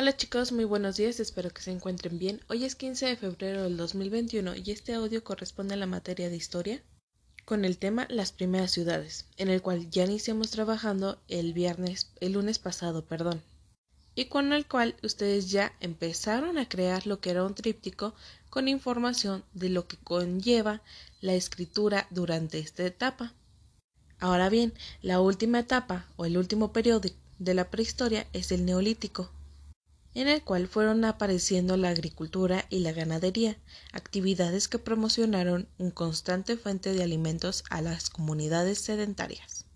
Hola chicos, muy buenos días, espero que se encuentren bien. Hoy es 15 de febrero del 2021 y este audio corresponde a la materia de historia con el tema Las primeras ciudades, en el cual ya iniciamos trabajando el viernes, el lunes pasado, perdón, y con el cual ustedes ya empezaron a crear lo que era un tríptico con información de lo que conlleva la escritura durante esta etapa. Ahora bien, la última etapa o el último periodo de la prehistoria es el neolítico en el cual fueron apareciendo la agricultura y la ganadería, actividades que promocionaron un constante fuente de alimentos a las comunidades sedentarias.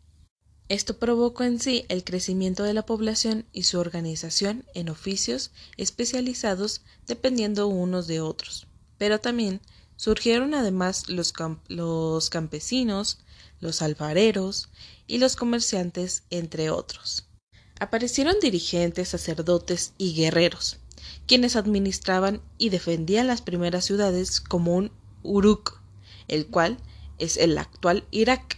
Esto provocó en sí el crecimiento de la población y su organización en oficios especializados dependiendo unos de otros, pero también surgieron además los, los campesinos, los alfareros y los comerciantes, entre otros aparecieron dirigentes, sacerdotes y guerreros, quienes administraban y defendían las primeras ciudades como un Uruk, el cual es el actual Irak.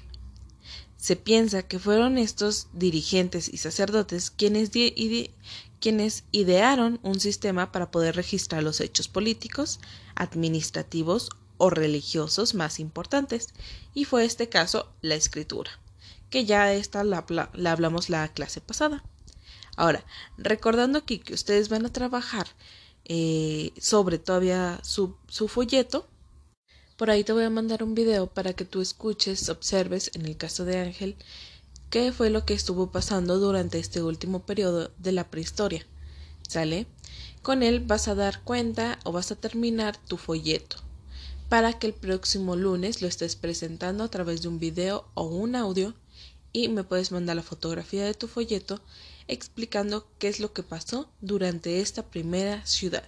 Se piensa que fueron estos dirigentes y sacerdotes quienes, quienes idearon un sistema para poder registrar los hechos políticos, administrativos o religiosos más importantes, y fue este caso la escritura, que ya esta la, la hablamos la clase pasada. Ahora, recordando aquí que ustedes van a trabajar eh, sobre todavía su, su folleto, por ahí te voy a mandar un video para que tú escuches, observes, en el caso de Ángel, qué fue lo que estuvo pasando durante este último periodo de la prehistoria. ¿Sale? Con él vas a dar cuenta o vas a terminar tu folleto para que el próximo lunes lo estés presentando a través de un video o un audio y me puedes mandar la fotografía de tu folleto explicando qué es lo que pasó durante esta primera ciudad.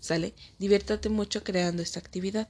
¿Sale? Diviértate mucho creando esta actividad.